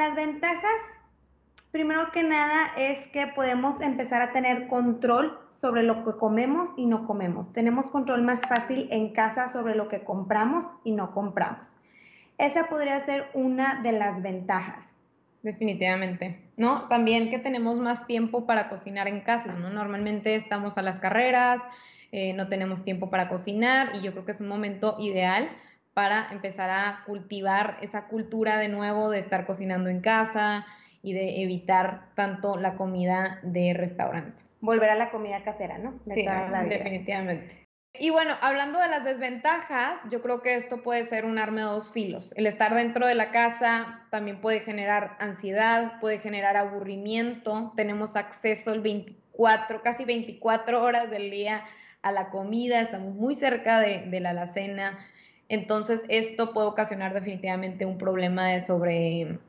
las ventajas, primero que nada es que podemos empezar a tener control sobre lo que comemos y no comemos. Tenemos control más fácil en casa sobre lo que compramos y no compramos. Esa podría ser una de las ventajas. Definitivamente, ¿no? También que tenemos más tiempo para cocinar en casa, ¿no? Normalmente estamos a las carreras, eh, no tenemos tiempo para cocinar y yo creo que es un momento ideal para empezar a cultivar esa cultura de nuevo de estar cocinando en casa y de evitar tanto la comida de restaurante. Volver a la comida casera, ¿no? sí, definitivamente. Y bueno, hablando de las desventajas, yo creo que esto puede ser un arma de dos filos. El estar dentro de la casa también puede generar ansiedad, puede generar aburrimiento. Tenemos acceso el 24, casi 24 horas del día a la comida, estamos muy cerca de, la alacena. Entonces, esto puede ocasionar definitivamente un problema de, sobre,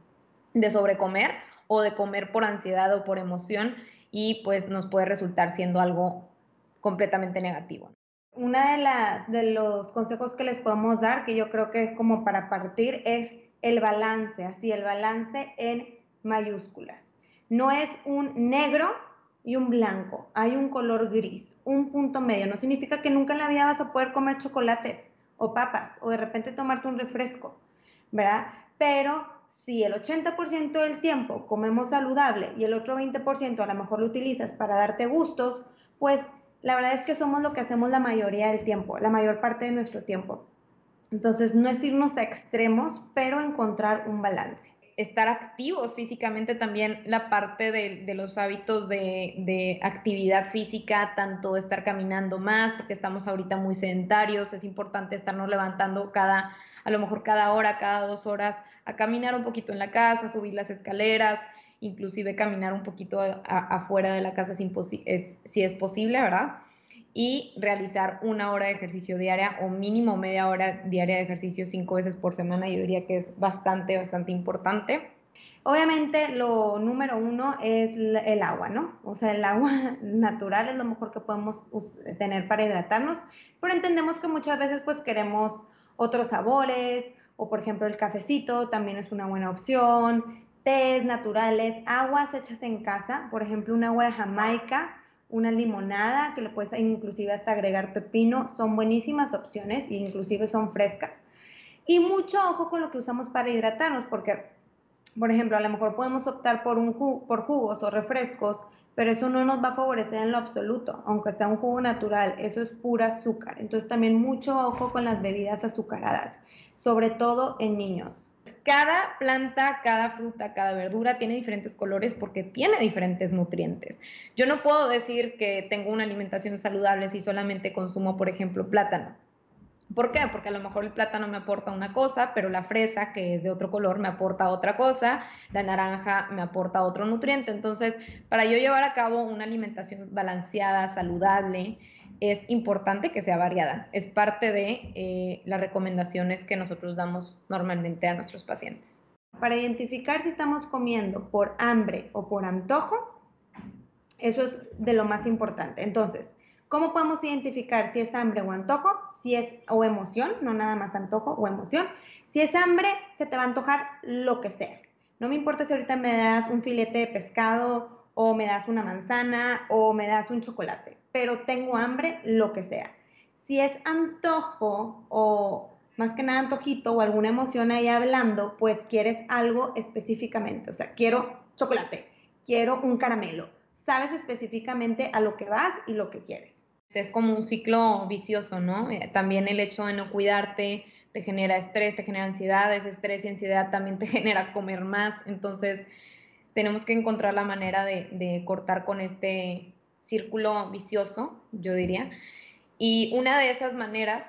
de sobrecomer o de comer por ansiedad o por emoción y pues nos puede resultar siendo algo completamente negativo. Una de las de los consejos que les podemos dar, que yo creo que es como para partir, es el balance, así el balance en mayúsculas. No es un negro y un blanco, hay un color gris, un punto medio. No significa que nunca en la vida vas a poder comer chocolates o papas o de repente tomarte un refresco, ¿verdad? Pero si el 80% del tiempo comemos saludable y el otro 20% a lo mejor lo utilizas para darte gustos, pues la verdad es que somos lo que hacemos la mayoría del tiempo, la mayor parte de nuestro tiempo. Entonces, no es irnos a extremos, pero encontrar un balance. Estar activos físicamente también, la parte de, los hábitos de, de, actividad física, tanto estar caminando más, porque estamos ahorita muy sedentarios, es importante estarnos levantando cada, a lo mejor cada hora, cada dos horas, a caminar un poquito en la casa, subir las escaleras, inclusive caminar un poquito afuera de la casa si es, si es posible, ¿verdad? Y realizar una hora de ejercicio diaria o mínimo media hora diaria de ejercicio cinco veces por semana, yo diría que es bastante, bastante importante. Obviamente lo número uno es el agua, ¿no? O sea, el agua natural es lo mejor que podemos tener para hidratarnos, pero entendemos que muchas veces pues queremos otros sabores o por ejemplo el cafecito también es una buena opción, tés naturales, aguas hechas en casa, por ejemplo, un agua de Jamaica, una limonada, que le puedes inclusive hasta agregar pepino, son buenísimas opciones e inclusive son frescas. Y mucho ojo con lo que usamos para hidratarnos, porque, por ejemplo, a lo mejor podemos optar por, un por jugos o refrescos, pero eso no nos va a favorecer en lo absoluto, aunque sea un jugo natural, eso es pura azúcar. Entonces también mucho ojo con las bebidas azucaradas, sobre todo en niños cada planta, cada fruta, cada verdura tiene diferentes colores porque tiene diferentes nutrientes. Yo no puedo decir que tengo una alimentación saludable si solamente consumo, por ejemplo, plátano. ¿Por qué? Porque a lo mejor el plátano me aporta una cosa, pero la fresa, que es de otro color, me aporta otra cosa, la naranja me aporta otro nutriente. Entonces, para yo llevar a cabo una alimentación balanceada, saludable, es importante que sea variada. Es parte de eh, las recomendaciones que nosotros damos normalmente a nuestros pacientes. Para identificar si estamos comiendo por hambre o por antojo, eso es de lo más importante. Entonces, ¿cómo podemos identificar si es hambre o antojo? Si es o emoción, no nada más antojo o emoción. Si es hambre, se te va a antojar lo que sea. No me importa si ahorita me das un filete de pescado o me das una manzana o me das un chocolate pero tengo hambre, lo que sea. Si es antojo o más que nada antojito o alguna emoción ahí hablando, pues quieres algo específicamente. O sea, quiero chocolate, quiero un caramelo. Sabes específicamente a lo que vas y lo que quieres. Es como un ciclo vicioso, ¿no? Eh, también el hecho de no cuidarte te genera estrés, te genera ansiedad, ese estrés y ansiedad también te genera comer más. Entonces, tenemos que encontrar la manera de, de cortar con este círculo vicioso, yo diría. Y una de esas maneras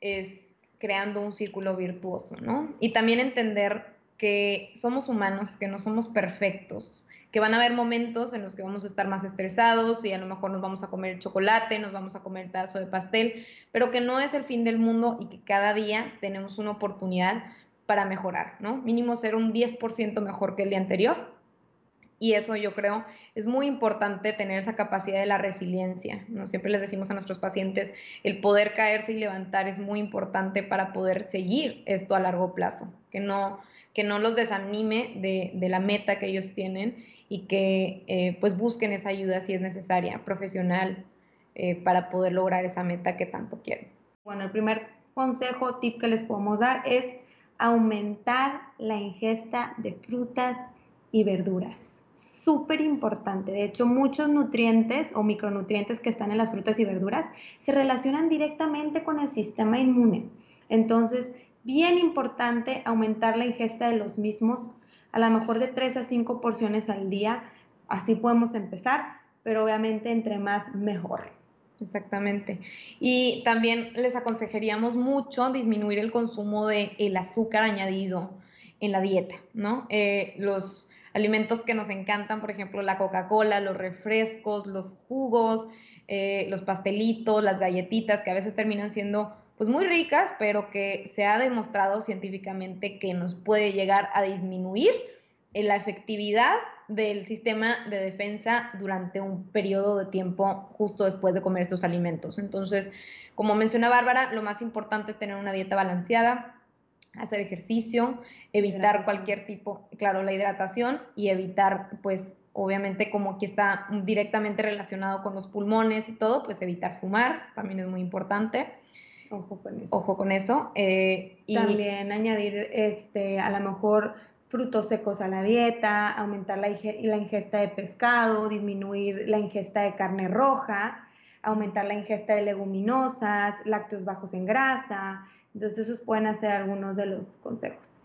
es creando un círculo virtuoso, ¿no? Y también entender que somos humanos, que no somos perfectos, que van a haber momentos en los que vamos a estar más estresados y a lo mejor nos vamos a comer chocolate, nos vamos a comer pedazo de pastel, pero que no es el fin del mundo y que cada día tenemos una oportunidad para mejorar, ¿no? Mínimo ser un 10% mejor que el día anterior y eso yo creo es muy importante tener esa capacidad de la resiliencia. ¿no? Siempre les decimos a nuestros pacientes, el poder caerse y levantar es muy importante para poder seguir esto a largo plazo, que no que no los desanime de, la meta que ellos tienen y que eh, pues busquen esa ayuda si es necesaria, profesional, eh, para poder lograr esa meta que tanto quieren. Bueno, el primer consejo, tip que les podemos dar es aumentar la ingesta de frutas y verduras. Súper importante. De hecho, muchos nutrientes o micronutrientes que están en las frutas y verduras se relacionan directamente con el sistema inmune. Entonces, bien importante aumentar la ingesta de los mismos, a lo mejor de 3 a 5 porciones al día. Así podemos empezar, pero obviamente entre más mejor. Exactamente. Y también les aconsejaríamos mucho disminuir el consumo de el azúcar añadido en la dieta, ¿no? Eh, los alimentos que nos encantan, por ejemplo, la Coca-Cola, los refrescos, los jugos, eh, los pastelitos, las galletitas, que a veces terminan siendo pues muy ricas, pero que se ha demostrado científicamente que nos puede llegar a disminuir la efectividad del sistema de defensa durante un periodo de tiempo justo después de comer estos alimentos. Entonces, como menciona Bárbara, lo más importante es tener una dieta balanceada, hacer ejercicio, evitar cualquier tipo, claro, la hidratación y evitar, pues, obviamente como aquí está directamente relacionado con los pulmones y todo, pues evitar fumar, también es muy importante. Ojo con eso. Ojo con eso. Eh, y También añadir este, a lo mejor frutos secos a la dieta, aumentar la, la ingesta de pescado, disminuir la ingesta de carne roja, aumentar la ingesta de leguminosas, lácteos bajos en grasa. Entonces esos pueden ser algunos de los consejos.